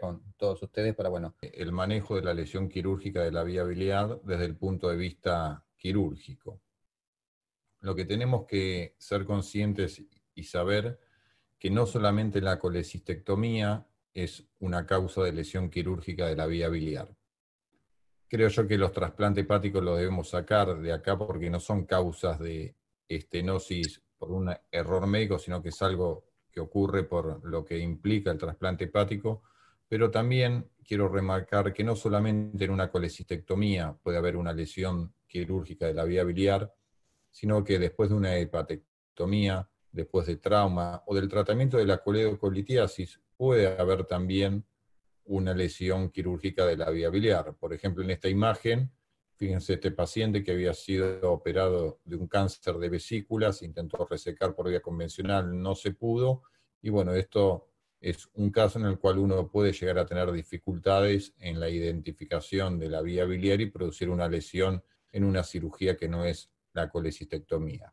con todos ustedes para, bueno, el manejo de la lesión quirúrgica de la viabilidad desde el punto de vista quirúrgico. Lo que tenemos que ser conscientes y saber que no solamente la colecistectomía es una causa de lesión quirúrgica de la vía biliar. Creo yo que los trasplantes hepáticos los debemos sacar de acá porque no son causas de estenosis por un error médico, sino que es algo que ocurre por lo que implica el trasplante hepático, pero también quiero remarcar que no solamente en una colecistectomía puede haber una lesión quirúrgica de la vía biliar, sino que después de una hepatectomía, después de trauma o del tratamiento de la coledocolitiasis, puede haber también una lesión quirúrgica de la vía biliar. Por ejemplo, en esta imagen, fíjense este paciente que había sido operado de un cáncer de vesículas, intentó resecar por vía convencional, no se pudo, y bueno, esto es un caso en el cual uno puede llegar a tener dificultades en la identificación de la vía biliar y producir una lesión en una cirugía que no es la colecistectomía.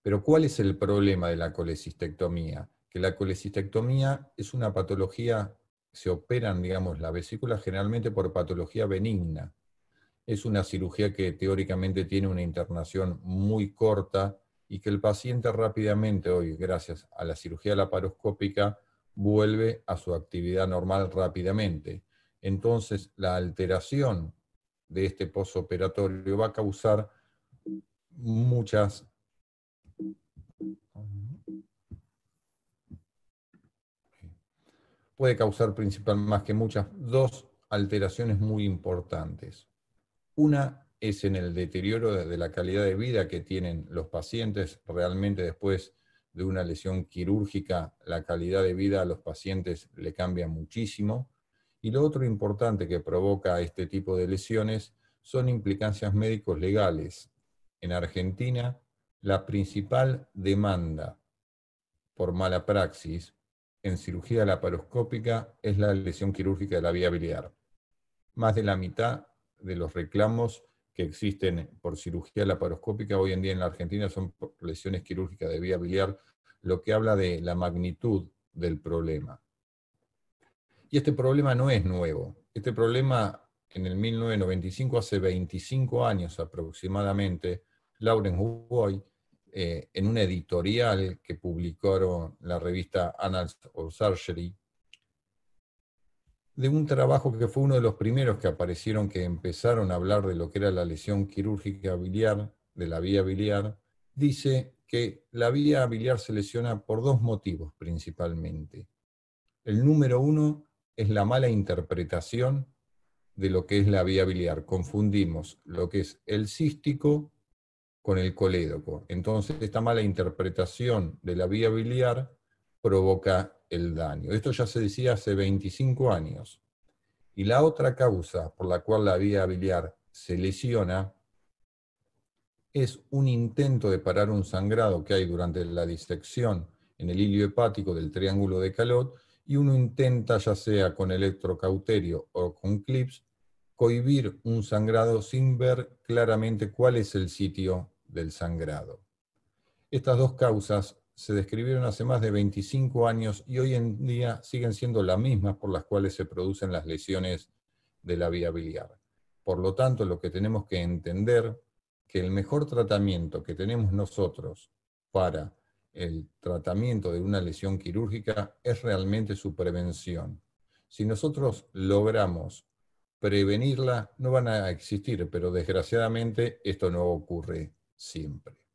Pero ¿cuál es el problema de la colecistectomía? Que la colecistectomía es una patología, se operan, digamos, la vesícula generalmente por patología benigna. Es una cirugía que teóricamente tiene una internación muy corta y que el paciente rápidamente hoy, gracias a la cirugía laparoscópica, vuelve a su actividad normal rápidamente. Entonces, la alteración de este posoperatorio va a causar muchas puede causar principal más que muchas dos alteraciones muy importantes. Una es en el deterioro de la calidad de vida que tienen los pacientes. Realmente después de una lesión quirúrgica, la calidad de vida a los pacientes le cambia muchísimo. Y lo otro importante que provoca este tipo de lesiones son implicancias médicos legales. En Argentina, la principal demanda por mala praxis en cirugía laparoscópica es la lesión quirúrgica de la vía biliar. Más de la mitad de los reclamos que existen por cirugía laparoscópica hoy en día en la Argentina son lesiones quirúrgicas de vía biliar, lo que habla de la magnitud del problema. Y este problema no es nuevo. Este problema en el 1995, hace 25 años aproximadamente, Lauren Hugoy, eh, en una editorial que publicó la revista Annals of Surgery, de un trabajo que fue uno de los primeros que aparecieron que empezaron a hablar de lo que era la lesión quirúrgica biliar, de la vía biliar, dice que la vía biliar se lesiona por dos motivos principalmente. El número uno es la mala interpretación de lo que es la vía biliar. Confundimos lo que es el cístico con el colédoco. Entonces, esta mala interpretación de la vía biliar provoca el daño. Esto ya se decía hace 25 años. Y la otra causa por la cual la vía biliar se lesiona es un intento de parar un sangrado que hay durante la disección en el hilio hepático del triángulo de Calot y uno intenta, ya sea con electrocauterio o con clips, cohibir un sangrado sin ver claramente cuál es el sitio del sangrado. Estas dos causas se describieron hace más de 25 años y hoy en día siguen siendo las mismas por las cuales se producen las lesiones de la vía biliar. Por lo tanto, lo que tenemos que entender que el mejor tratamiento que tenemos nosotros para el tratamiento de una lesión quirúrgica es realmente su prevención. Si nosotros logramos prevenirla no van a existir, pero desgraciadamente esto no ocurre siempre.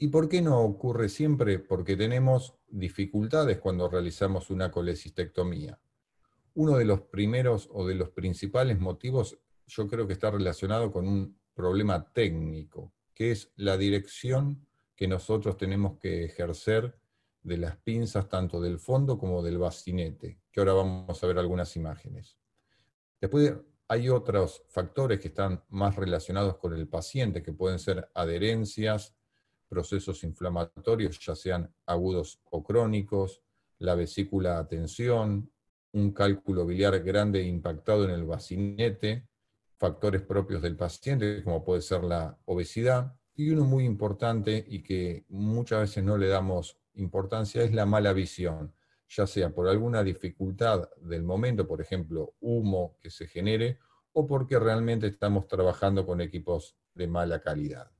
¿Y por qué no ocurre siempre? Porque tenemos dificultades cuando realizamos una colecistectomía. Uno de los primeros o de los principales motivos yo creo que está relacionado con un problema técnico, que es la dirección que nosotros tenemos que ejercer de las pinzas tanto del fondo como del bastinete, que ahora vamos a ver algunas imágenes. Después hay otros factores que están más relacionados con el paciente, que pueden ser adherencias, procesos inflamatorios, ya sean agudos o crónicos, la vesícula a tensión, un cálculo biliar grande impactado en el bacinete, factores propios del paciente, como puede ser la obesidad, y uno muy importante y que muchas veces no le damos importancia es la mala visión. ya sea por alguna dificultad del momento, por ejemplo, humo que se genere, o porque realmente estamos trabajando con equipos de mala calidad.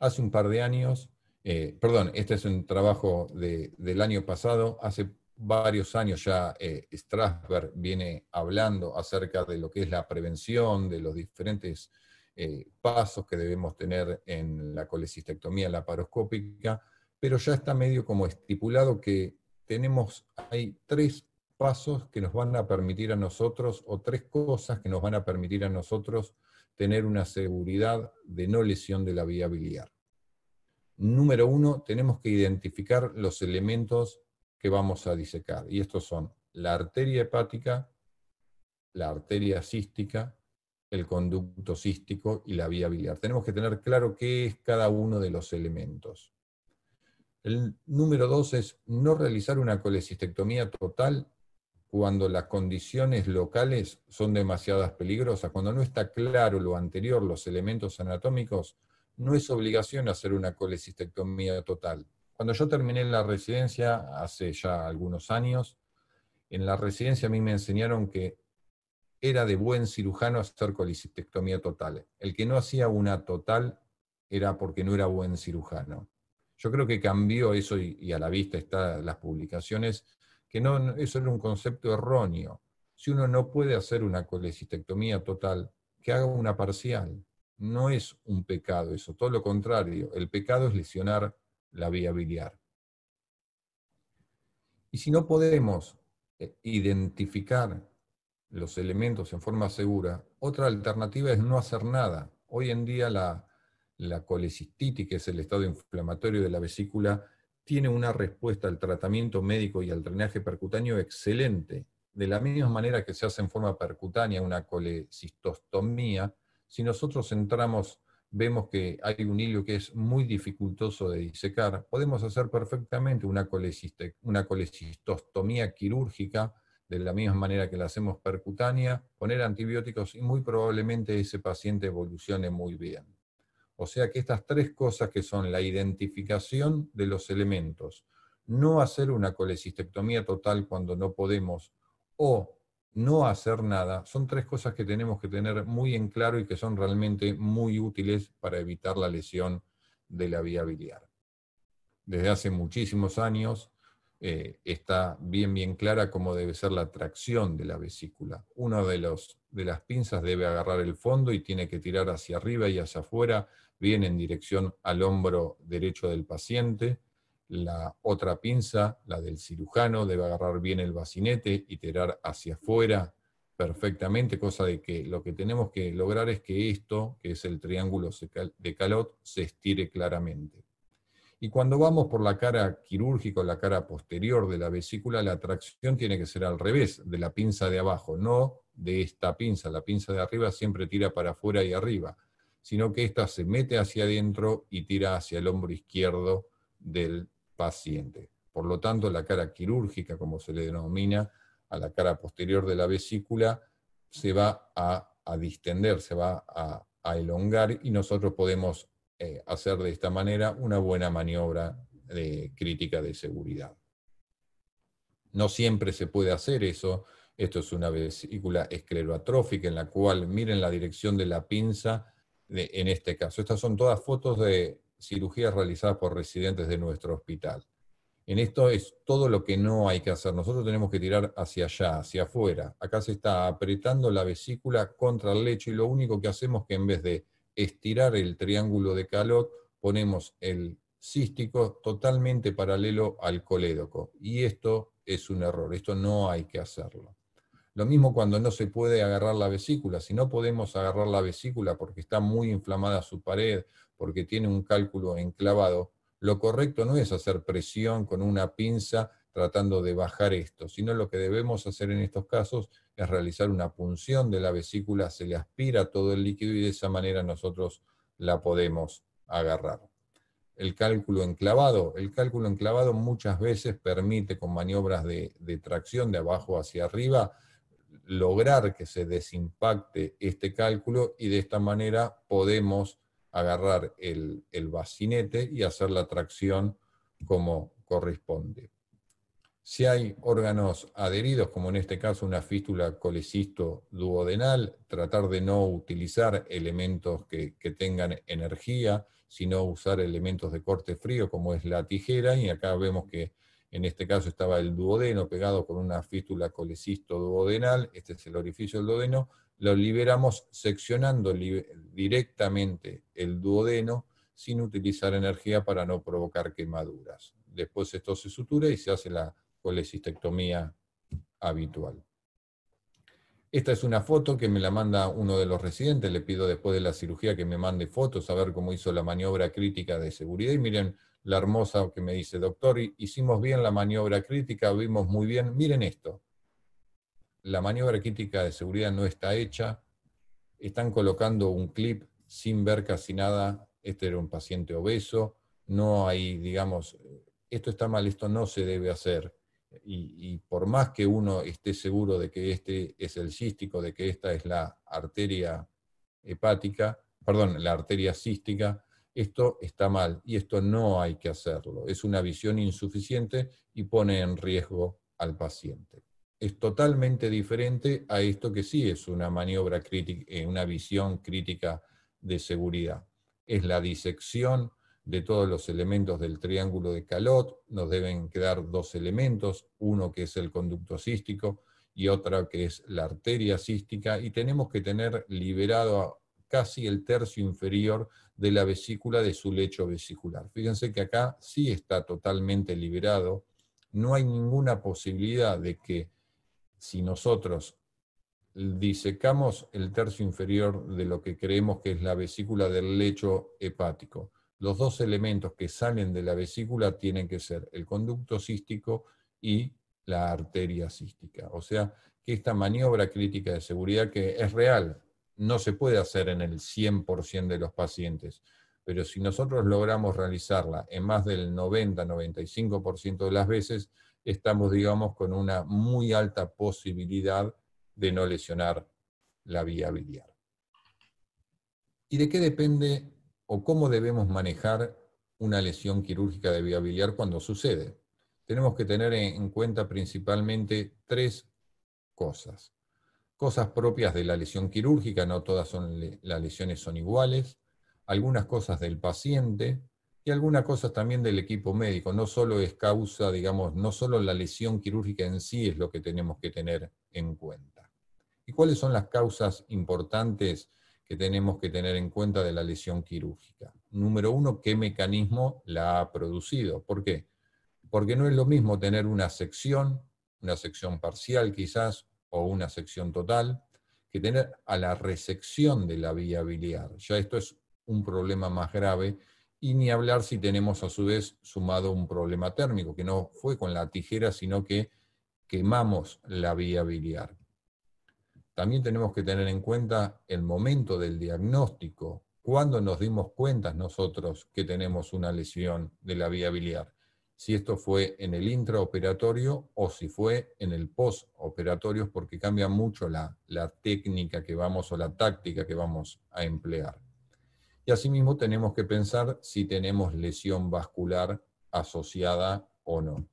Hace un par de años, eh, perdón, este es un trabajo del año pasado, hace varios años ya eh, Strasberg viene hablando acerca de lo que es la prevención, de los diferentes eh, pasos que debemos tener en la colecistectomía laparoscópica, pero ya está medio como estipulado que tenemos, hay tres pasos que nos van a permitir a nosotros, o tres cosas que nos van a permitir a nosotros tener una seguridad de no lesión de la vía biliar. Número uno, tenemos que identificar los elementos que vamos a disecar. Y estos son la arteria hepática, la arteria cística, el conducto cístico y la vía biliar. Tenemos que tener claro qué es cada uno de los elementos. El número dos es no realizar una colecistectomía total cuando las condiciones locales son demasiadas peligrosas, cuando no está claro lo anterior, los elementos anatómicos, no es obligación hacer una colecistectomía total. Cuando yo terminé la residencia, hace ya algunos años, en la residencia a mí me enseñaron que era de buen cirujano hacer colecistectomía total. El que no hacía una total era porque no era buen cirujano. Yo creo que cambió eso y, a la vista están las publicaciones, que no, eso era un concepto erróneo. Si uno no puede hacer una colecistectomía total, que haga una parcial. No es un pecado eso, todo lo contrario. El pecado es lesionar la vía biliar. Y si no podemos eh, identificar los elementos en forma segura, otra alternativa es no hacer nada. Hoy en día la, la colecistitis, que es el estado inflamatorio de la vesícula, tiene una respuesta al tratamiento médico y al drenaje percutáneo excelente. De la misma manera que se hace en forma percutánea una colecistostomía, si nosotros entramos vemos que hay un hilo que es muy dificultoso de disecar, podemos hacer perfectamente una, una colecistostomía quirúrgica de la misma manera que la hacemos percutánea, poner antibióticos y muy probablemente ese paciente evolucione muy bien. O sea que estas tres cosas que son la identificación de los elementos, no hacer una colecistectomía total cuando no podemos, o no hacer nada, son tres cosas que tenemos que tener muy en claro y que son realmente muy útiles para evitar la lesión de la vía biliar. Desde hace muchísimos años eh, está bien bien clara cómo debe ser la tracción de la vesícula. Uno de, los, de las pinzas debe agarrar el fondo y tiene que tirar hacia arriba y hacia afuera, bien en dirección al hombro derecho del paciente la otra pinza, la del cirujano, debe agarrar bien el bacinete y tirar hacia afuera perfectamente, cosa de que lo que tenemos que lograr es que esto, que es el triángulo de Calot, se estire claramente. Y cuando vamos por la cara quirúrgica la cara posterior de la vesícula, la tracción tiene que ser al revés, de la pinza de abajo, no de esta pinza. La pinza de arriba siempre tira para afuera y arriba, sino que esta se mete hacia adentro y tira hacia el hombro izquierdo del paciente. Por lo tanto, la cara quirúrgica, como se le denomina, a la cara posterior de la vesícula, se va a, distender, se va a, elongar y nosotros podemos eh, hacer de esta manera una buena maniobra de crítica de seguridad. No siempre se puede hacer eso. Esto es una vesícula escleroatrófica en la cual miren la dirección de la pinza en este caso. Estas son todas fotos de cirugías realizadas por residentes de nuestro hospital. En esto es todo lo que no hay que hacer. Nosotros tenemos que tirar hacia allá, hacia afuera. Acá se está apretando la vesícula contra el lecho y lo único que hacemos es que en vez de estirar el triángulo de Calot, ponemos el cístico totalmente paralelo al colédoco. Y esto es un error, esto no hay que hacerlo. Lo mismo cuando no se puede agarrar la vesícula. Si no podemos agarrar la vesícula porque está muy inflamada su pared porque tiene un cálculo enclavado, lo correcto no es hacer presión con una pinza tratando de bajar esto, sino lo que debemos hacer en estos casos es realizar una punción de la vesícula, se le aspira todo el líquido y de esa manera nosotros la podemos agarrar. El cálculo enclavado. El cálculo enclavado muchas veces permite con maniobras de, de tracción de abajo hacia arriba lograr que se desimpacte este cálculo y de esta manera podemos agarrar el, bacinete y hacer la tracción como corresponde. Si hay órganos adheridos, como en este caso una fístula colecisto duodenal, tratar de no utilizar elementos que, tengan energía, sino usar elementos de corte frío, como es la tijera, y acá vemos que en este caso estaba el duodeno pegado con una fístula colecisto duodenal, este es el orificio del duodeno, lo liberamos seccionando directamente el duodeno sin utilizar energía para no provocar quemaduras. Después esto se sutura y se hace la colecistectomía habitual. Esta es una foto que me la manda uno de los residentes, le pido después de la cirugía que me mande fotos a ver cómo hizo la maniobra crítica de seguridad. Y miren la hermosa que me dice, doctor, hicimos bien la maniobra crítica, vimos muy bien. Miren esto, la maniobra crítica de seguridad no está hecha, están colocando un clip sin ver casi nada, este era un paciente obeso, no hay, digamos, esto está mal, esto no se debe hacer y, por más que uno esté seguro de que este es el cístico, de que esta es la arteria hepática, perdón, la arteria cística, esto está mal y esto no hay que hacerlo. Es una visión insuficiente y pone en riesgo al paciente. Es totalmente diferente a esto que sí es una maniobra crítica, eh, una visión crítica de seguridad. Es la disección de todos los elementos del triángulo de Calot, nos deben quedar dos elementos, uno que es el conducto cístico y otra que es la arteria cística, y tenemos que tener liberado casi el tercio inferior de la vesícula de su lecho vesicular. Fíjense que acá sí está totalmente liberado, no hay ninguna posibilidad de que si nosotros disecamos el tercio inferior de lo que creemos que es la vesícula del lecho hepático, los dos elementos que salen de la vesícula tienen que ser el conducto cístico y la arteria cística. O sea, que esta maniobra crítica de seguridad que es real, no se puede hacer en el 100% de los pacientes, pero si nosotros logramos realizarla en más del 90-95% de las veces, estamos, digamos, con una muy alta posibilidad de no lesionar la vía biliar. ¿Y de qué depende o cómo debemos manejar una lesión quirúrgica de vía biliar cuando sucede. Tenemos que tener en cuenta principalmente tres cosas. Cosas propias de la lesión quirúrgica, no todas son las lesiones son iguales, algunas cosas del paciente y algunas cosas también del equipo médico. No solo es causa, digamos, no solo la lesión quirúrgica en sí es lo que tenemos que tener en cuenta. ¿Y cuáles son las causas importantes que tenemos que tener en cuenta de la lesión quirúrgica. Número uno, ¿qué mecanismo la ha producido? ¿Por qué? Porque no es lo mismo tener una sección, una sección parcial quizás, o una sección total, que tener a la resección de la vía biliar. Ya esto es un problema más grave, y ni hablar si tenemos a su vez sumado un problema térmico, que no fue con la tijera, sino que quemamos la vía biliar. También tenemos que tener en cuenta el momento del diagnóstico, cuando nos dimos cuenta nosotros que tenemos una lesión de la vía biliar. Si esto fue en el intraoperatorio o si fue en el postoperatorio, porque cambia mucho la, la técnica que vamos o la táctica que vamos a emplear. Y asimismo tenemos que pensar si tenemos lesión vascular asociada o no.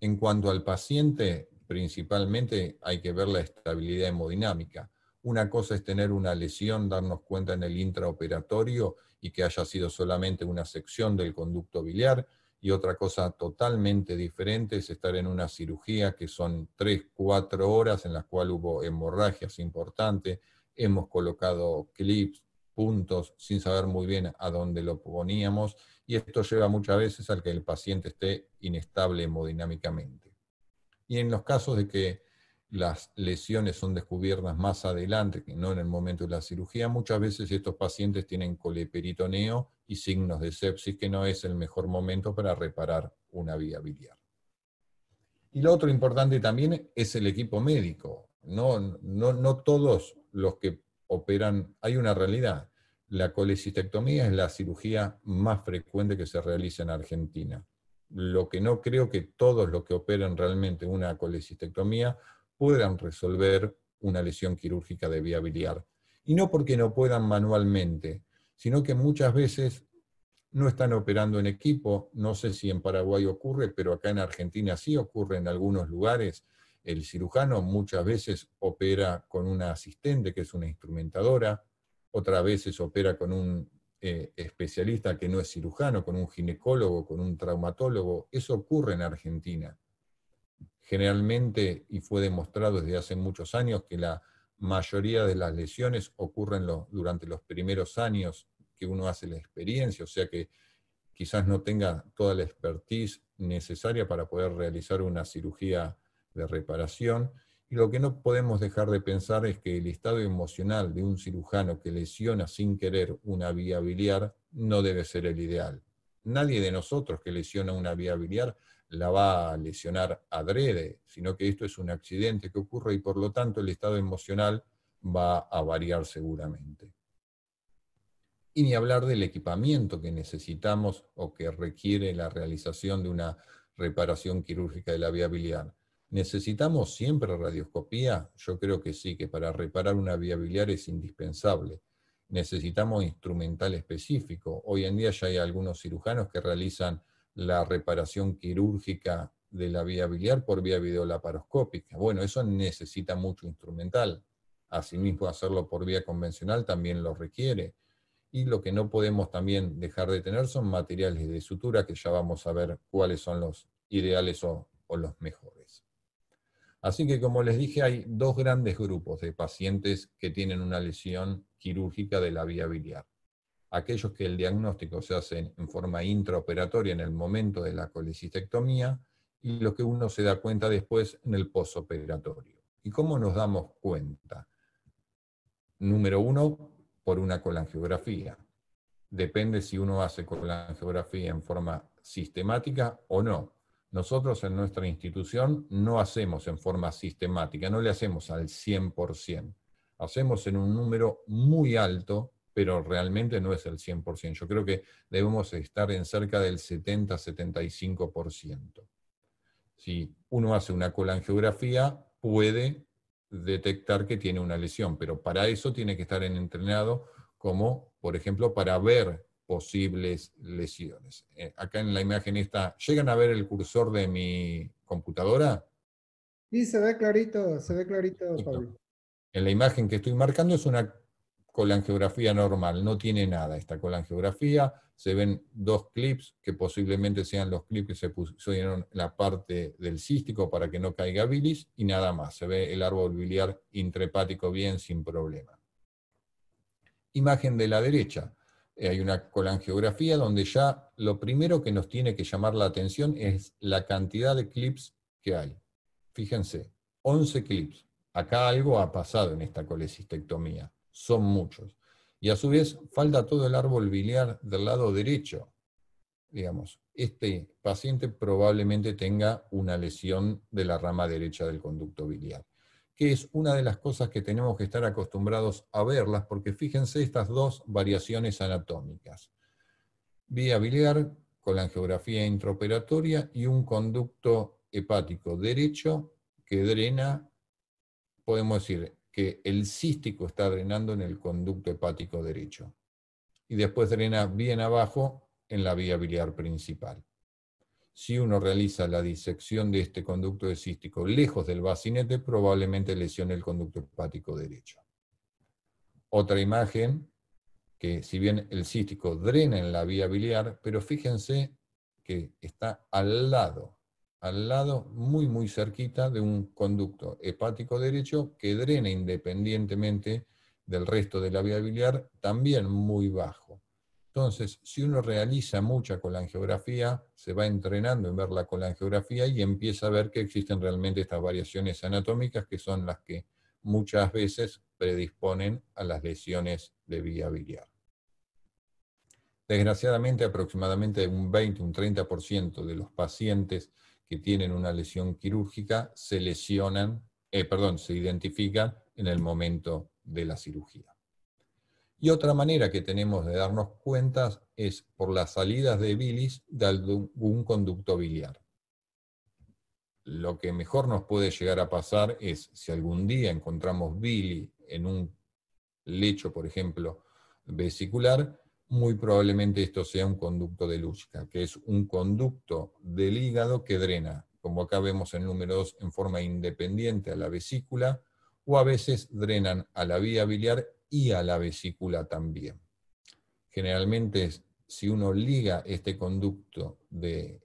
En cuanto al paciente, principalmente hay que ver la estabilidad hemodinámica. Una cosa es tener una lesión, darnos cuenta en el intraoperatorio y que haya sido solamente una sección del conducto biliar, y otra cosa totalmente diferente es estar en una cirugía que son 3, 4 horas en las cuales hubo hemorragias importantes, hemos colocado clips, puntos, sin saber muy bien a dónde lo poníamos, y esto lleva muchas veces al que el paciente esté inestable hemodinámicamente. Y en los casos de que las lesiones son descubiertas más adelante, que no en el momento de la cirugía, muchas veces estos pacientes tienen coleperitoneo y signos de sepsis, que no es el mejor momento para reparar una vía biliar. Y lo otro importante también es el equipo médico. No, no, no todos los que operan, hay una realidad. La colecistectomía es la cirugía más frecuente que se realiza en Argentina lo que no creo que todos los que operen realmente una colecistectomía puedan resolver una lesión quirúrgica de vía biliar. Y no porque no puedan manualmente, sino que muchas veces no están operando en equipo, no sé si en Paraguay ocurre, pero acá en Argentina sí ocurre en algunos lugares. El cirujano muchas veces opera con una asistente, que es una instrumentadora, otras veces opera con un eh, especialista que no es cirujano, con un ginecólogo, con un traumatólogo. Eso ocurre en Argentina. Generalmente, y fue demostrado desde hace muchos años, que la mayoría de las lesiones ocurren durante los primeros años que uno hace la experiencia, o sea que quizás no tenga toda la expertise necesaria para poder realizar una cirugía de reparación. Y lo que no podemos dejar de pensar es que el estado emocional de un cirujano que lesiona sin querer una vía biliar no debe ser el ideal. Nadie de nosotros que lesiona una vía biliar la va a lesionar adrede, sino que esto es un accidente que ocurre y por lo tanto el estado emocional va a variar seguramente. Y ni hablar del equipamiento que necesitamos o que requiere la realización de una reparación quirúrgica de la vía biliar. ¿Necesitamos siempre radioscopía? Yo creo que sí, que para reparar una vía biliar es indispensable. Necesitamos instrumental específico. Hoy en día ya hay algunos cirujanos que realizan la reparación quirúrgica de la vía biliar por vía videolaparoscópica. Bueno, eso necesita mucho instrumental. Asimismo, hacerlo por vía convencional también lo requiere y lo que no podemos también dejar de tener son materiales de sutura, que ya vamos a ver cuáles son los ideales o, los mejores. Así que como les dije, hay dos grandes grupos de pacientes que tienen una lesión quirúrgica de la vía biliar. Aquellos que el diagnóstico se hace en forma intraoperatoria en el momento de la colecistectomía y los que uno se da cuenta después en el posoperatorio. ¿Y cómo nos damos cuenta? Número uno, por una colangiografía. Depende si uno hace colangiografía en forma sistemática o no. Nosotros en nuestra institución no hacemos en forma sistemática, no le hacemos al 100%. Hacemos en un número muy alto, pero realmente no es el 100%. Yo creo que debemos estar en cerca del 70-75%. Si uno hace una colangiografía, puede detectar que tiene una lesión, pero para eso tiene que estar entrenado como, por ejemplo, para ver posibles lesiones. Eh, acá en la imagen está, ¿llegan a ver el cursor de mi computadora? Sí, se ve clarito, se ve clarito, Pablo. En la imagen que estoy marcando es una colangiografía normal, no tiene nada esta colangiografía, se ven dos clips que posiblemente sean los clips que se pusieron en la parte del cístico para que no caiga bilis y nada más, se ve el árbol biliar intrahepático bien sin problema. Imagen de la derecha, hay una colangiografía donde ya lo primero que nos tiene que llamar la atención es la cantidad de clips que hay. Fíjense, 11 clips. Acá algo ha pasado en esta colecistectomía, son muchos. Y a su vez falta todo el árbol biliar del lado derecho. Digamos, este paciente probablemente tenga una lesión de la rama derecha del conducto biliar, que es una de las cosas que tenemos que estar acostumbrados a verlas, porque fíjense estas dos variaciones anatómicas. Vía biliar con la angiografía intraoperatoria y un conducto hepático derecho que drena, podemos decir, que el cístico está drenando en el conducto hepático derecho. Y después drena bien abajo en la vía biliar principal. Si uno realiza la disección de este conducto cístico lejos del bacinete, probablemente lesione el conducto hepático derecho. Otra imagen, que si bien el cístico drena en la vía biliar, pero fíjense que está al lado al lado, muy muy cerquita de un conducto hepático derecho que drena independientemente del resto de la vía biliar, también muy bajo. Entonces, si uno realiza mucha colangiografía, se va entrenando en ver la colangiografía y empieza a ver que existen realmente estas variaciones anatómicas que son las que muchas veces predisponen a las lesiones de vía biliar. Desgraciadamente, aproximadamente un 20, un 30% de los pacientes que tienen una lesión quirúrgica se lesionan, eh, perdón, se identifican en el momento de la cirugía. Y otra manera que tenemos de darnos cuenta es por las salidas de bilis de algún conducto biliar. Lo que mejor nos puede llegar a pasar es si algún día encontramos bili en un lecho, por ejemplo, vesicular, muy probablemente esto sea un conducto de Luschka, que es un conducto del hígado que drena, como acá vemos en número 2, en forma independiente a la vesícula, o a veces drenan a la vía biliar y a la vesícula también. Generalmente, si uno liga este conducto de,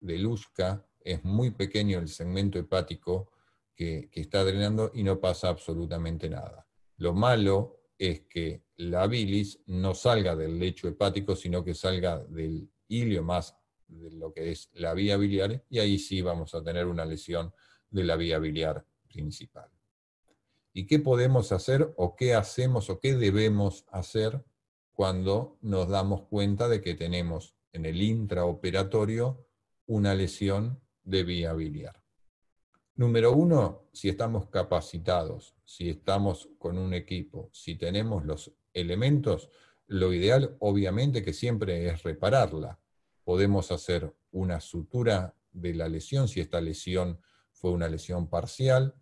de Luschka, es muy pequeño el segmento hepático que, que está drenando y no pasa absolutamente nada. Lo malo es que la bilis no salga del lecho hepático, sino que salga del hilio más de lo que es la vía biliar, y ahí sí vamos a tener una lesión de la vía biliar principal. ¿Y qué podemos hacer o qué hacemos o qué debemos hacer cuando nos damos cuenta de que tenemos en el intraoperatorio una lesión de vía biliar? Número uno, si estamos capacitados, si estamos con un equipo, si tenemos los elementos, lo ideal obviamente que siempre es repararla. Podemos hacer una sutura de la lesión, si esta lesión fue una lesión parcial,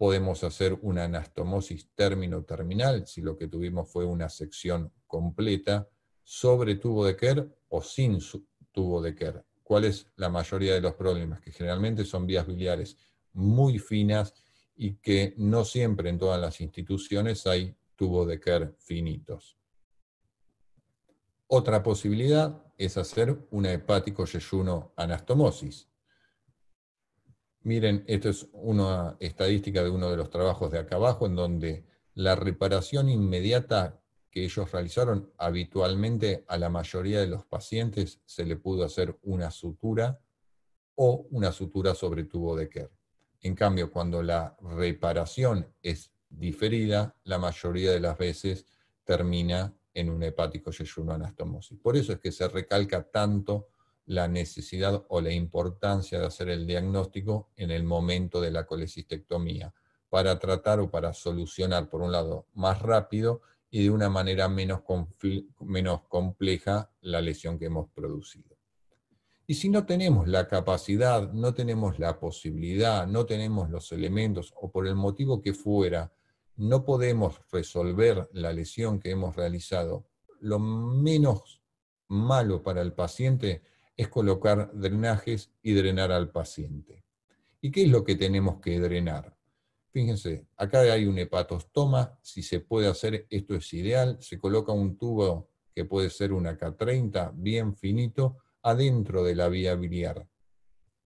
podemos hacer una anastomosis término-terminal, si lo que tuvimos fue una sección completa, sobre tubo de Kerr o sin tubo de Kerr. ¿Cuál es la mayoría de los problemas? Que generalmente son vías biliares muy finas y que no siempre en todas las instituciones hay tubo de Kerr finitos. Otra posibilidad es hacer una hepático yeyuno anastomosis. Miren, esto es una estadística de uno de los trabajos de acá abajo, en donde la reparación inmediata que ellos realizaron, habitualmente a la mayoría de los pacientes se le pudo hacer una sutura o una sutura sobre tubo de Kerr. En cambio, cuando la reparación es diferida, la mayoría de las veces termina en un hepático yeyuno anastomosis. Por eso es que se recalca tanto la necesidad o la importancia de hacer el diagnóstico en el momento de la colecistectomía, para tratar o para solucionar, por un lado, más rápido y de una manera menos, menos compleja la lesión que hemos producido. Y si no tenemos la capacidad, no tenemos la posibilidad, no tenemos los elementos o por el motivo que fuera, no podemos resolver la lesión que hemos realizado, lo menos malo para el paciente es colocar drenajes y drenar al paciente. ¿Y qué es lo que tenemos que drenar? Fíjense, acá hay un hepatostoma, si se puede hacer, esto es ideal, se coloca un tubo que puede ser una K30, bien finito, adentro de la vía biliar.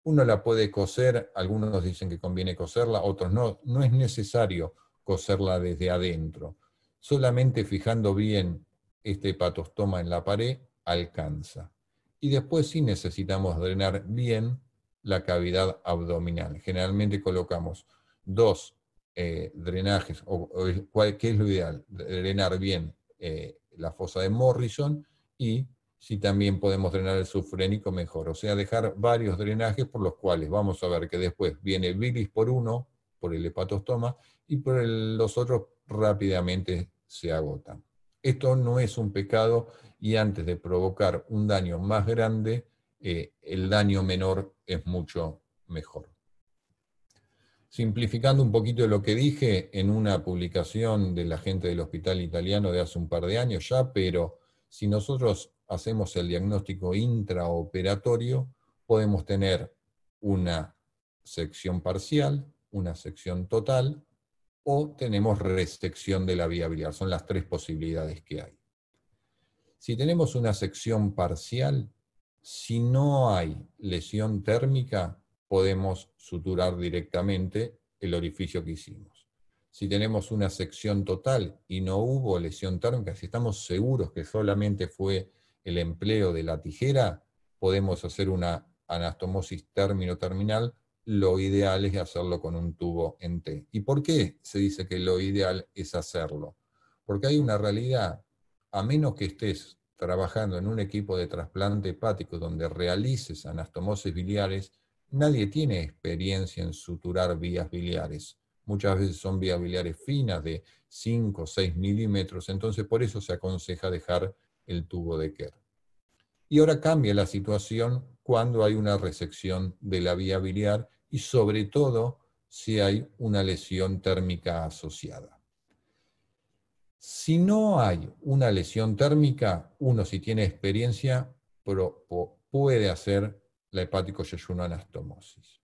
Uno la puede coser, algunos dicen que conviene coserla, otros no. No es necesario coserla desde adentro. Solamente fijando bien este hepatostoma en la pared, alcanza. Y después sí necesitamos drenar bien la cavidad abdominal. Generalmente colocamos dos eh, drenajes, o, ¿qué es lo ideal? Drenar bien eh, la fosa de Morrison y si también podemos drenar el sufrénico mejor. O sea, dejar varios drenajes por los cuales vamos a ver que después viene bilis por uno, por el hepatostoma, y por los otros rápidamente se agotan. Esto no es un pecado y antes de provocar un daño más grande, eh, el daño menor es mucho mejor. Simplificando un poquito lo que dije en una publicación de la gente del Hospital Italiano de hace un par de años ya, pero si nosotros hacemos el diagnóstico intraoperatorio, podemos tener una sección parcial, una sección total, o tenemos resección de la vía biliar. Son las tres posibilidades que hay. Si tenemos una sección parcial, si no hay lesión térmica, podemos suturar directamente el orificio que hicimos. Si tenemos una sección total y no hubo lesión térmica, si estamos seguros que solamente fue el empleo de la tijera, podemos hacer una anastomosis término-terminal, lo ideal es hacerlo con un tubo en T. ¿Y por qué se dice que lo ideal es hacerlo? Porque hay una realidad, a menos que estés trabajando en un equipo de trasplante hepático donde realices anastomosis biliares, nadie tiene experiencia en suturar vías biliares. Muchas veces son vías biliares finas de 5 o 6 milímetros, entonces por eso se aconseja dejar el tubo de Kerr. Y ahora cambia la situación cuando hay una resección de la vía biliar y sobre todo si hay una lesión térmica asociada. Si no hay una lesión térmica, uno si tiene experiencia puede hacer la hepático anastomosis.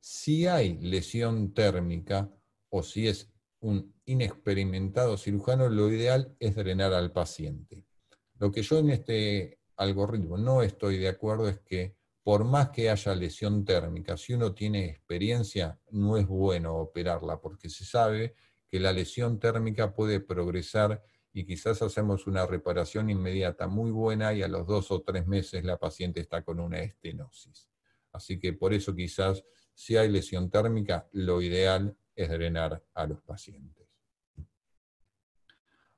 Si hay lesión térmica o si es un inexperimentado cirujano, lo ideal es drenar al paciente. Lo que yo en este algoritmo no estoy de acuerdo es que por más que haya lesión térmica, si uno tiene experiencia, no es bueno operarla, porque se sabe que la lesión térmica puede progresar y quizás hacemos una reparación inmediata muy buena y a los dos o tres meses la paciente está con una estenosis. Así que por eso quizás si hay lesión térmica, lo ideal es drenar a los pacientes.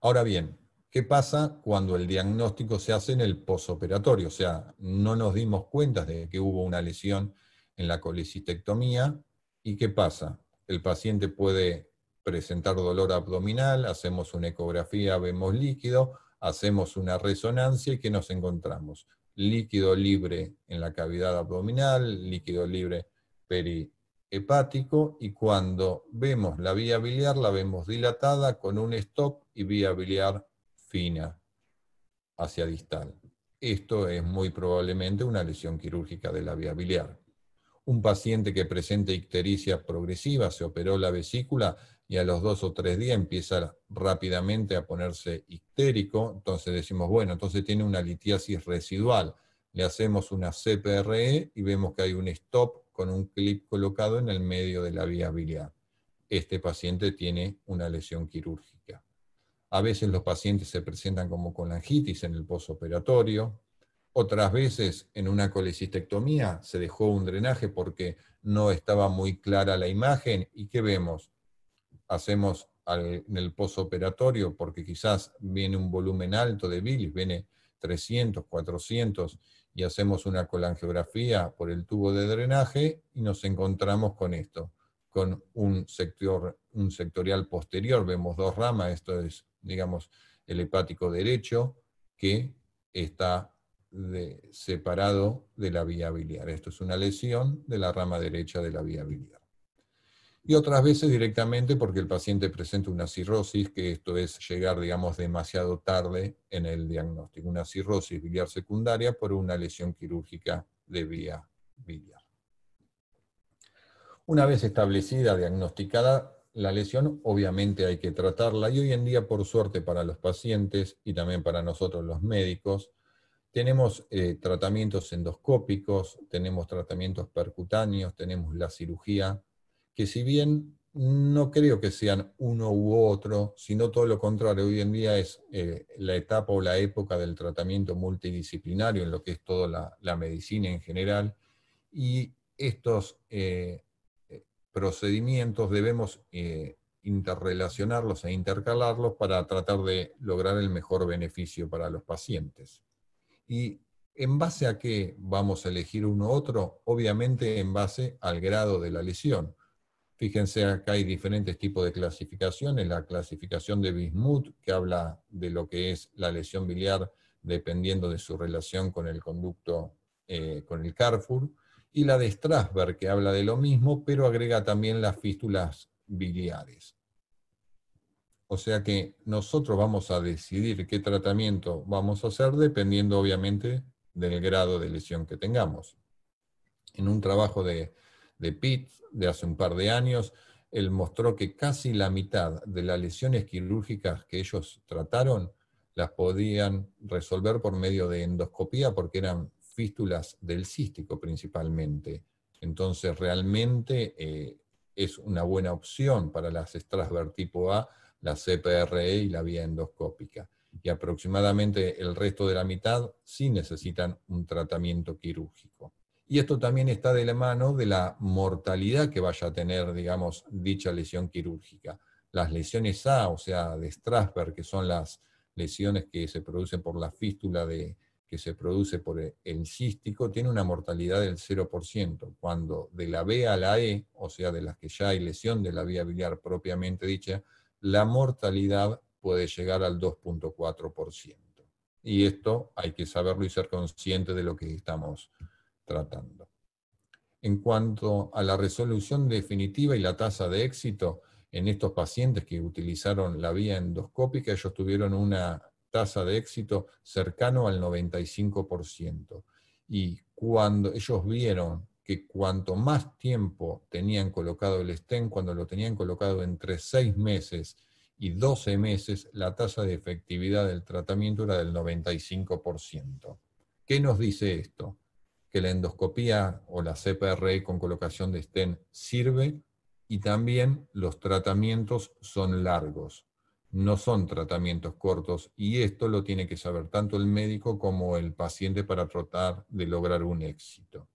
Ahora bien, ¿qué pasa cuando el diagnóstico se hace en el posoperatorio? O sea, no nos dimos cuenta de que hubo una lesión en la colecistectomía. ¿Y qué pasa? El paciente puede presentar dolor abdominal, hacemos una ecografía, vemos líquido, hacemos una resonancia y ¿qué nos encontramos? Líquido libre en la cavidad abdominal, líquido libre perihepático y cuando vemos la vía biliar la vemos dilatada con un stop y vía biliar fina hacia distal. Esto es muy probablemente una lesión quirúrgica de la vía biliar. Un paciente que presente ictericia progresiva, se operó la vesícula y a los dos o tres días empieza rápidamente a ponerse ictérico, entonces decimos, bueno, entonces tiene una litiasis residual. Le hacemos una CPRE y vemos que hay un stop con un clip colocado en el medio de la vía biliar. Este paciente tiene una lesión quirúrgica. A veces los pacientes se presentan como colangitis en el posoperatorio, otras veces en una colecistectomía se dejó un drenaje porque no estaba muy clara la imagen y ¿qué vemos? hacemos en el posoperatorio, porque quizás viene un volumen alto de bilis, viene 300, 400, y hacemos una colangiografía por el tubo de drenaje y nos encontramos con esto, con un, sector, un sectorial posterior, vemos dos ramas, esto es, digamos, el hepático derecho, que está separado de la vía biliar. Esto es una lesión de la rama derecha de la vía biliar y otras veces directamente porque el paciente presenta una cirrosis, que esto es llegar, digamos, demasiado tarde en el diagnóstico, una cirrosis biliar secundaria por una lesión quirúrgica de vía biliar. Una vez establecida, diagnosticada la lesión, obviamente hay que tratarla y hoy en día, por suerte para los pacientes y también para nosotros los médicos, tenemos eh, tratamientos endoscópicos, tenemos tratamientos percutáneos, tenemos la cirugía que si bien no creo que sean uno u otro, sino todo lo contrario, hoy en día es eh, la etapa o la época del tratamiento multidisciplinario en lo que es toda la, medicina en general, y estos eh, procedimientos debemos interrelacionarlos e intercalarlos para tratar de lograr el mejor beneficio para los pacientes. ¿Y en base a qué vamos a elegir uno u otro? Obviamente en base al grado de la lesión. Fíjense, acá hay diferentes tipos de clasificaciones. La clasificación de Bismuth, que habla de lo que es la lesión biliar dependiendo de su relación con el conducto, eh, con el Carrefour. Y la de Strasberg, que habla de lo mismo, pero agrega también las fístulas biliares. O sea que nosotros vamos a decidir qué tratamiento vamos a hacer dependiendo obviamente del grado de lesión que tengamos. En un trabajo de, de Pitt de hace un par de años, él mostró que casi la mitad de las lesiones quirúrgicas que ellos trataron las podían resolver por medio de endoscopía porque eran fístulas del cístico principalmente. Entonces realmente eh, es una buena opción para las Strasberg tipo A, la CPRE y la vía endoscópica. Y aproximadamente el resto de la mitad sí necesitan un tratamiento quirúrgico. Y esto también está de la mano de la mortalidad que vaya a tener, digamos, dicha lesión quirúrgica. Las lesiones A, o sea, de Strasberg, que son las lesiones que se producen por la fístula de, que se produce por el cístico, tiene una mortalidad del 0%, cuando de la B a la E, o sea, de las que ya hay lesión de la vía biliar propiamente dicha, la mortalidad puede llegar al 2.4%. Y esto hay que saberlo y ser consciente de lo que estamos tratando. En cuanto a la resolución definitiva y la tasa de éxito, en estos pacientes que utilizaron la vía endoscópica, ellos tuvieron una tasa de éxito cercano al 95%. Y cuando ellos vieron que cuanto más tiempo tenían colocado el stent, cuando lo tenían colocado entre 6 meses y 12 meses, la tasa de efectividad del tratamiento era del 95%. ¿Qué nos dice esto? Que la endoscopía o la CPRE con colocación de stent sirve y también los tratamientos son largos, no son tratamientos cortos y esto lo tiene que saber tanto el médico como el paciente para tratar de lograr un éxito.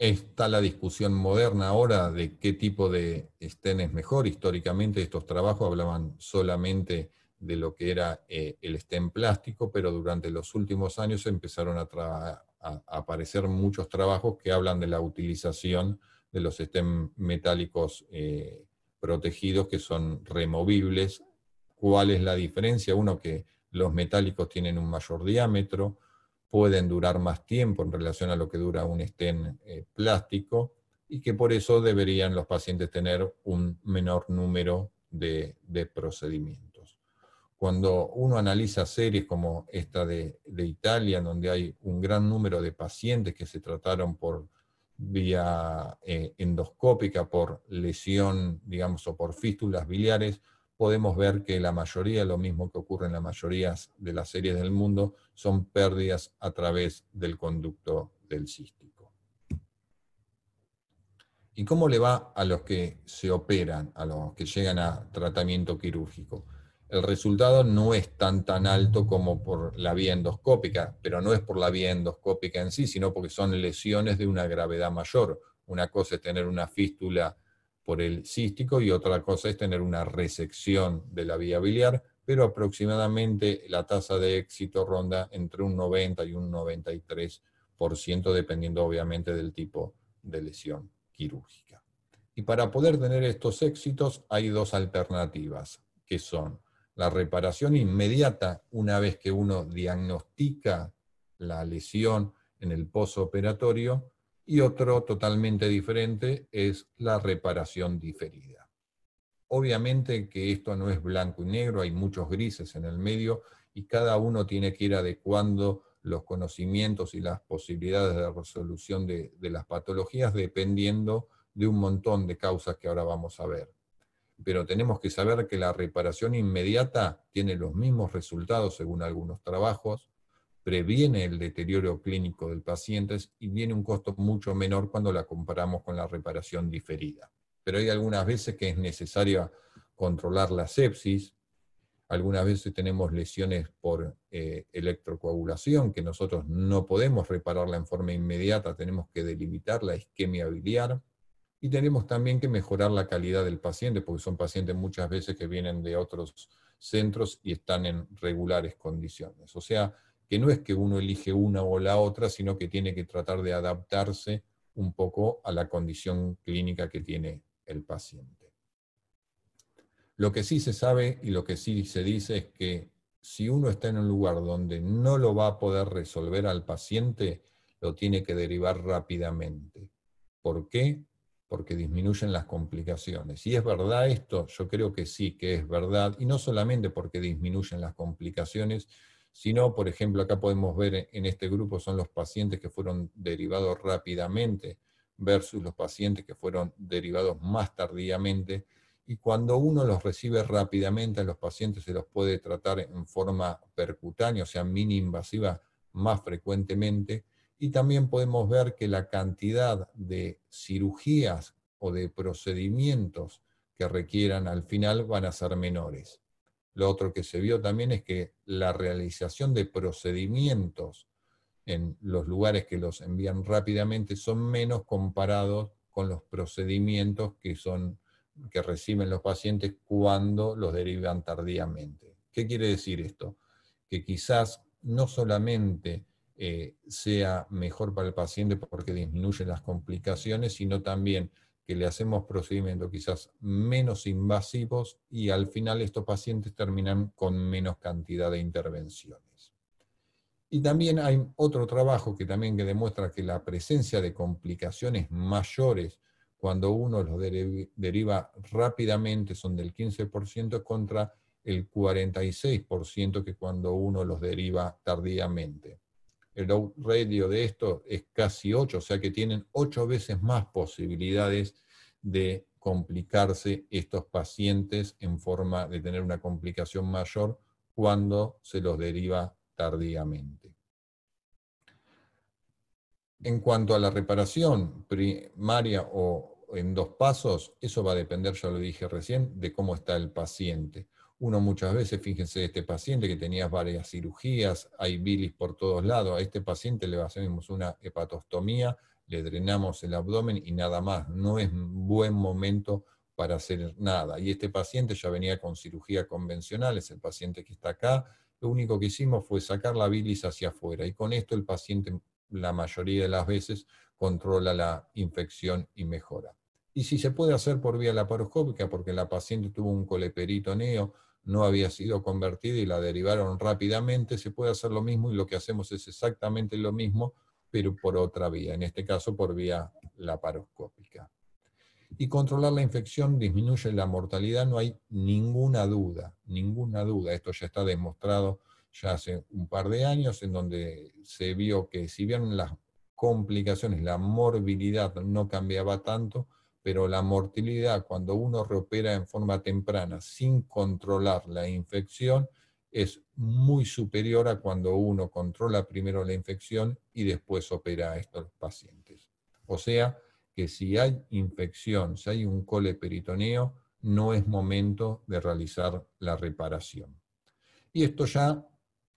Está la discusión moderna ahora de qué tipo de stent es mejor. Históricamente estos trabajos hablaban solamente de lo que era eh, el stent plástico, pero durante los últimos años empezaron a, aparecer muchos trabajos que hablan de la utilización de los sistemas metálicos eh, protegidos que son removibles. ¿Cuál es la diferencia? Uno, que los metálicos tienen un mayor diámetro, pueden durar más tiempo en relación a lo que dura un estén eh, plástico y que por eso deberían los pacientes tener un menor número de, procedimientos. Cuando uno analiza series como esta de, Italia, donde hay un gran número de pacientes que se trataron por vía eh, endoscópica por lesión, digamos, o por fístulas biliares, podemos ver que la mayoría, lo mismo que ocurre en la mayoría de las series del mundo, son pérdidas a través del conducto del cístico. ¿Y cómo le va a los que se operan, a los que llegan a tratamiento quirúrgico? el resultado no es tan tan alto como por la vía endoscópica, pero no es por la vía endoscópica en sí, sino porque son lesiones de una gravedad mayor. Una cosa es tener una fístula por el cístico y otra cosa es tener una resección de la vía biliar, pero aproximadamente la tasa de éxito ronda entre un 90 y un 93%, dependiendo obviamente del tipo de lesión quirúrgica. Y para poder tener estos éxitos hay dos alternativas, que son la reparación inmediata una vez que uno diagnostica la lesión en el posoperatorio y otro totalmente diferente es la reparación diferida. Obviamente que esto no es blanco y negro, hay muchos grises en el medio y cada uno tiene que ir adecuando los conocimientos y las posibilidades de resolución de, las patologías dependiendo de un montón de causas que ahora vamos a ver pero tenemos que saber que la reparación inmediata tiene los mismos resultados según algunos trabajos, previene el deterioro clínico del paciente y tiene un costo mucho menor cuando la comparamos con la reparación diferida. Pero hay algunas veces que es necesario controlar la sepsis, algunas veces tenemos lesiones por eh, electrocoagulación, que nosotros no podemos repararla en forma inmediata, tenemos que delimitar la isquemia biliar, y tenemos también que mejorar la calidad del paciente, porque son pacientes muchas veces que vienen de otros centros y están en regulares condiciones. O sea, que no es que uno elige una o la otra, sino que tiene que tratar de adaptarse un poco a la condición clínica que tiene el paciente. Lo que sí se sabe y lo que sí se dice es que si uno está en un lugar donde no lo va a poder resolver al paciente, lo tiene que derivar rápidamente. ¿Por qué? porque disminuyen las complicaciones. ¿Y es verdad esto? Yo creo que sí, que es verdad, y no solamente porque disminuyen las complicaciones, sino, por ejemplo, acá podemos ver en este grupo son los pacientes que fueron derivados rápidamente versus los pacientes que fueron derivados más tardíamente, y cuando uno los recibe rápidamente, a los pacientes se los puede tratar en forma percutánea, o sea, mini invasiva más frecuentemente, y también podemos ver que la cantidad de cirugías o de procedimientos que requieran al final van a ser menores. Lo otro que se vio también es que la realización de procedimientos en los lugares que los envían rápidamente son menos comparados con los procedimientos que, son, que reciben los pacientes cuando los derivan tardíamente. ¿Qué quiere decir esto? Que quizás no solamente eh, sea mejor para el paciente porque disminuye las complicaciones, sino también que le hacemos procedimientos quizás menos invasivos y al final estos pacientes terminan con menos cantidad de intervenciones. Y también hay otro trabajo que también que demuestra que la presencia de complicaciones mayores cuando uno los deriva rápidamente son del 15% contra el 46% que cuando uno los deriva tardíamente. El radio de esto es casi 8, o sea que tienen 8 veces más posibilidades de complicarse estos pacientes en forma de tener una complicación mayor cuando se los deriva tardíamente. En cuanto a la reparación primaria o en dos pasos, eso va a depender, ya lo dije recién, de cómo está el paciente. Uno muchas veces, fíjense, este paciente que tenía varias cirugías, hay bilis por todos lados, a este paciente le hacemos una hepatostomía, le drenamos el abdomen y nada más. No es buen momento para hacer nada. Y este paciente ya venía con cirugía convencional, es el paciente que está acá. Lo único que hicimos fue sacar la bilis hacia afuera y con esto el paciente la mayoría de las veces controla la infección y mejora. Y si se puede hacer por vía laparoscópica, porque la paciente tuvo un coleperitoneo, no había sido convertida y la derivaron rápidamente, se puede hacer lo mismo y lo que hacemos es exactamente lo mismo, pero por otra vía, en este caso por vía laparoscópica. Y controlar la infección disminuye la mortalidad, no hay ninguna duda, ninguna duda. Esto ya está demostrado ya hace un par de años, en donde se vio que si bien las complicaciones, la morbilidad no cambiaba tanto, pero la mortalidad cuando uno reopera en forma temprana sin controlar la infección es muy superior a cuando uno controla primero la infección y después opera a estos pacientes. O sea que si hay infección, si hay un coleperitoneo, no es momento de realizar la reparación. Y esto ya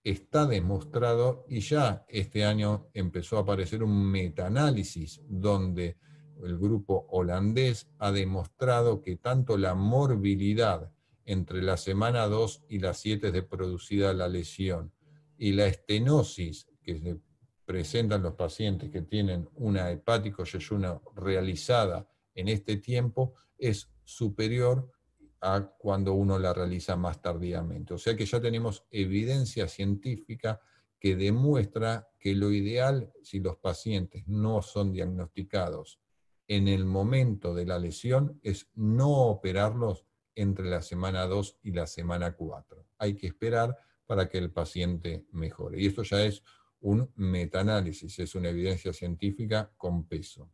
está demostrado y ya este año empezó a aparecer un metaanálisis donde el grupo holandés ha demostrado que tanto la morbilidad entre la semana 2 y la 7 de producida la lesión y la estenosis que se presentan los pacientes que tienen una hepático yeyuna realizada en este tiempo es superior a cuando uno la realiza más tardíamente. O sea que ya tenemos evidencia científica que demuestra que lo ideal, si los pacientes no son diagnosticados en el momento de la lesión es no operarlos entre la semana 2 y la semana 4. Hay que esperar para que el paciente mejore. Y esto ya es un metaanálisis, es una evidencia científica con peso.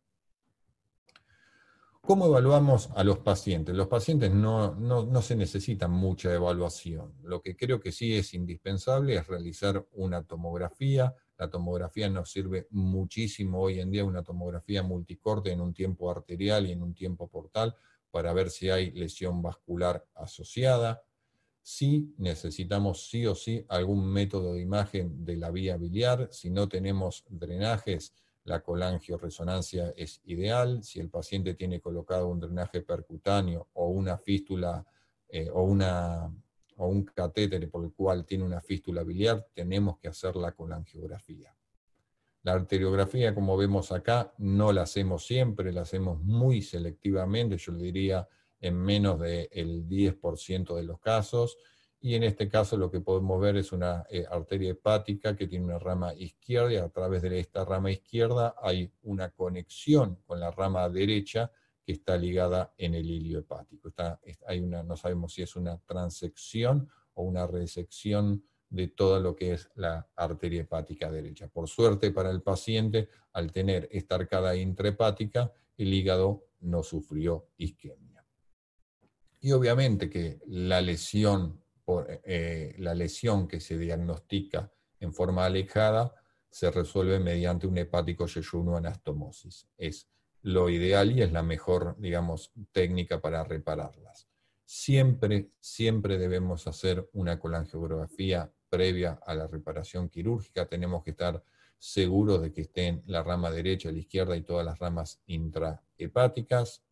¿Cómo evaluamos a los pacientes? Los pacientes no, no, no, se necesitan mucha evaluación. Lo que creo que sí es indispensable es realizar una tomografía la tomografía nos sirve muchísimo hoy en día, una tomografía multicorte en un tiempo arterial y en un tiempo portal, para ver si hay lesión vascular asociada. Si necesitamos sí o sí algún método de imagen de la vía biliar, si no tenemos drenajes, la colangioresonancia es ideal. Si el paciente tiene colocado un drenaje percutáneo o una fístula eh, o una o un catéter por el cual tiene una fístula biliar, tenemos que hacerla con la angiografía. La arteriografía, como vemos acá, no la hacemos siempre, la hacemos muy selectivamente, yo le diría en menos del 10% de los casos, y en este caso lo que podemos ver es una eh, arteria hepática que tiene una rama izquierda y a través de esta rama izquierda hay una conexión con la rama derecha que está ligada en el hilio hepático. Está, hay una, no sabemos si es una transección o una resección de todo lo que es la arteria hepática derecha. Por suerte para el paciente, al tener esta arcada intrahepática, el hígado no sufrió isquemia. Y obviamente que la lesión, por, eh, la lesión que se diagnostica en forma alejada se resuelve mediante un hepático yeyuno anastomosis. Es lo ideal y es la mejor, digamos, técnica para repararlas. Siempre, siempre debemos hacer una colangiografía previa a la reparación quirúrgica. Tenemos que estar seguros de que estén la rama derecha, la izquierda y todas las ramas intrahepáticas.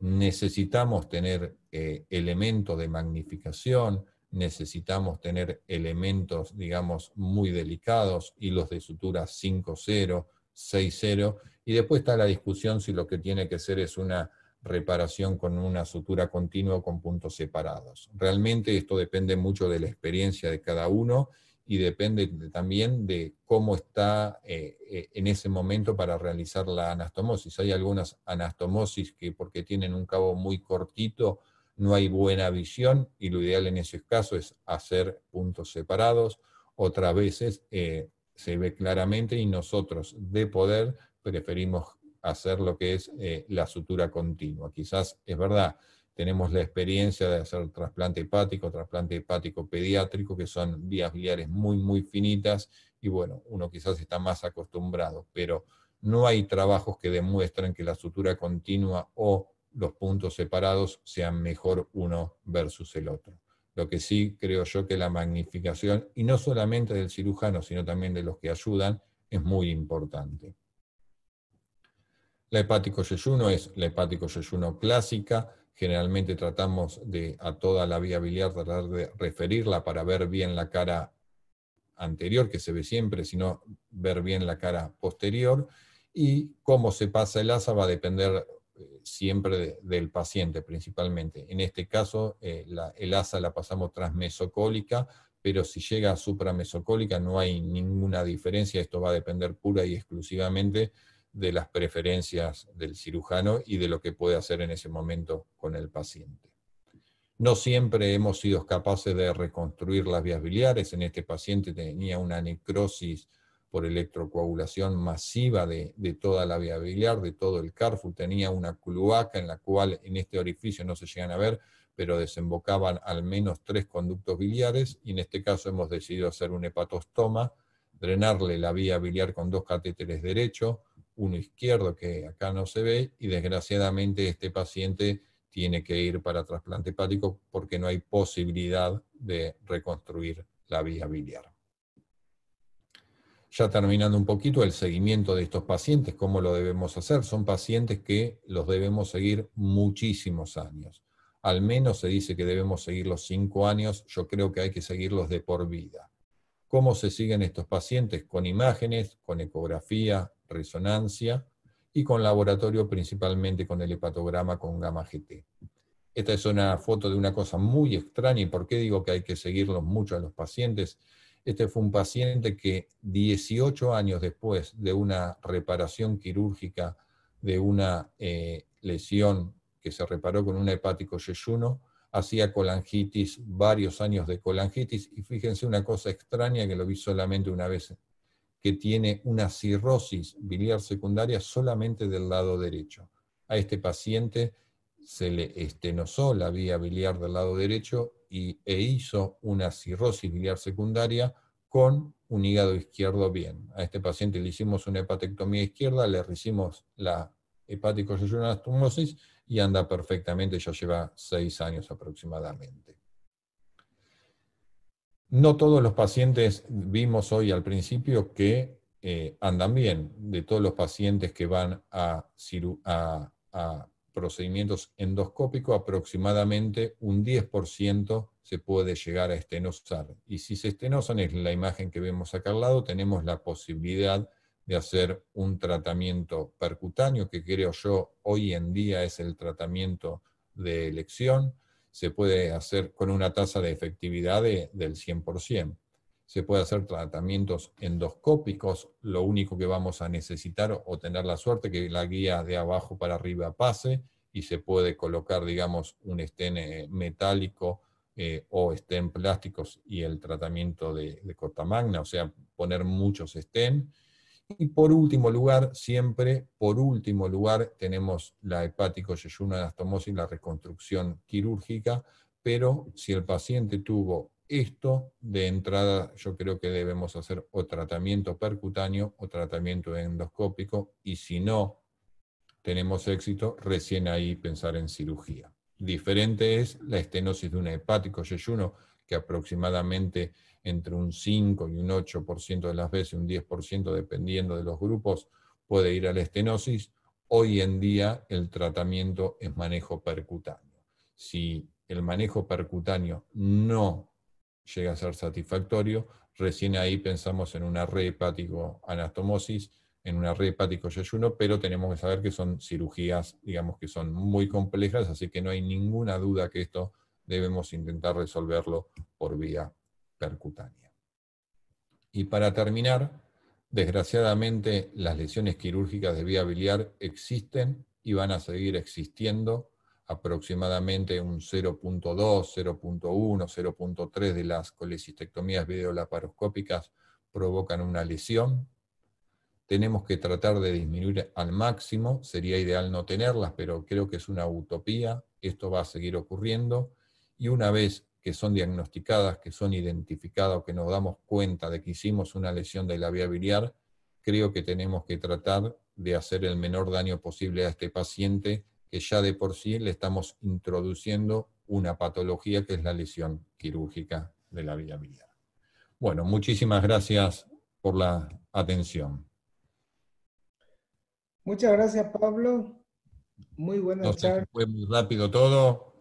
Necesitamos tener eh, elementos de magnificación, necesitamos tener elementos, digamos, muy delicados, hilos de sutura 5-0, 6-0, y después está la discusión si lo que tiene que ser es una reparación con una sutura continua o con puntos separados. Realmente esto depende mucho de la experiencia de cada uno y depende también de cómo está eh, eh, en ese momento para realizar la anastomosis. Hay algunas anastomosis que porque tienen un cabo muy cortito no hay buena visión y lo ideal en ese caso es hacer puntos separados. Otras veces eh, se ve claramente y nosotros de poder preferimos hacer lo que es la sutura continua. Quizás es verdad, tenemos la experiencia de hacer trasplante hepático, trasplante hepático pediátrico, que son vías biliares muy, muy finitas, y bueno, uno quizás está más acostumbrado, pero no hay trabajos que demuestren que la sutura continua o los puntos separados sean mejor uno versus el otro. Lo que sí creo yo que la magnificación, y no solamente del cirujano, sino también de los que ayudan, es muy importante. La hepático yeyuno es la hepático yeyuno clásica, Generalmente tratamos de a toda la vía biliar tratar de referirla para ver bien la cara anterior, que se ve siempre, sino ver bien la cara posterior. Y cómo se pasa el asa va a depender eh, siempre del paciente principalmente. En este caso, eh, el asa la pasamos transmesocólica, pero si llega a supramesocólica no hay ninguna diferencia, esto va a depender pura y exclusivamente de las preferencias del cirujano y de lo que puede hacer en ese momento con el paciente. No siempre hemos sido capaces de reconstruir las vías biliares. En este paciente tenía una necrosis por electrocoagulación masiva de, toda la vía biliar, de todo el carfu. Tenía una cloaca en la cual en este orificio no se llegan a ver, pero desembocaban al menos tres conductos biliares y en este caso hemos decidido hacer un hepatostoma, drenarle la vía biliar con dos catéteres derechos, uno izquierdo que acá no se ve, y desgraciadamente este paciente tiene que ir para trasplante hepático porque no hay posibilidad de reconstruir la vía biliar. Ya terminando un poquito el seguimiento de estos pacientes, cómo lo debemos hacer. Son pacientes que los debemos seguir muchísimos años. Al menos se dice que debemos seguir los cinco años, yo creo que hay que seguirlos de por vida. ¿Cómo se siguen estos pacientes? Con imágenes, con ecografía, resonancia y con laboratorio principalmente con el hepatograma con gamma GT. Esta es una foto de una cosa muy extraña y por qué digo que hay que seguirlos mucho a los pacientes. Este fue un paciente que 18 años después de una reparación quirúrgica de una eh, lesión que se reparó con un hepático yeyuno, hacía colangitis, varios años de colangitis, y fíjense una cosa extraña que lo vi solamente una vez que tiene una cirrosis biliar secundaria solamente del lado derecho. A este paciente se le estenosó la vía biliar del lado derecho y, e hizo una cirrosis biliar secundaria con un hígado izquierdo bien. A este paciente le hicimos una hepatectomía izquierda, le hicimos la hepático y anda perfectamente, ya lleva seis años aproximadamente. No todos los pacientes vimos hoy al principio que eh, andan bien. De todos los pacientes que van a, procedimientos endoscópicos, aproximadamente un 10% se puede llegar a estenosar. Y si se estenosan, es la imagen que vemos acá al lado, tenemos la posibilidad de hacer un tratamiento percutáneo, que creo yo hoy en día es el tratamiento de elección se puede hacer con una tasa de efectividad del 100%. Se puede hacer tratamientos endoscópicos, lo único que vamos a necesitar o tener la suerte que la guía de abajo para arriba pase y se puede colocar, digamos, un estén eh, metálico eh, o estén plásticos y el tratamiento de, de cortamagna, o sea, poner muchos estén y por último lugar, siempre, por último lugar, tenemos la hepático yeyuna anastomosis, la reconstrucción quirúrgica, pero si el paciente tuvo esto, de entrada yo creo que debemos hacer o tratamiento percutáneo o tratamiento endoscópico, y si no tenemos éxito, recién ahí pensar en cirugía. Diferente es la estenosis de un hepático yeyuno, que aproximadamente entre un 5 y un 8% de las veces, un 10% dependiendo de los grupos, puede ir a la estenosis. Hoy en día el tratamiento es manejo percutáneo. Si el manejo percutáneo no llega a ser satisfactorio, recién ahí pensamos en una red hepático anastomosis, en una red hepático yeyuno, pero tenemos que saber que son cirugías, digamos que son muy complejas, así que no hay ninguna duda que esto debemos intentar resolverlo por vía percutánea. Y para terminar, desgraciadamente las lesiones quirúrgicas de vía biliar existen y van a seguir existiendo. Aproximadamente un 0.2, 0.1, 0.3 de las colecistectomías videolaparoscópicas provocan una lesión. Tenemos que tratar de disminuir al máximo, sería ideal no tenerlas, pero creo que es una utopía, esto va a seguir ocurriendo, y una vez que son diagnosticadas, que son identificadas o que nos damos cuenta de que hicimos una lesión de la vía biliar, creo que tenemos que tratar de hacer el menor daño posible a este paciente que ya de por sí le estamos introduciendo una patología que es la lesión quirúrgica de la vía biliar. Bueno, muchísimas gracias por la atención. Muchas gracias, Pablo. Muy buena no fue muy rápido todo.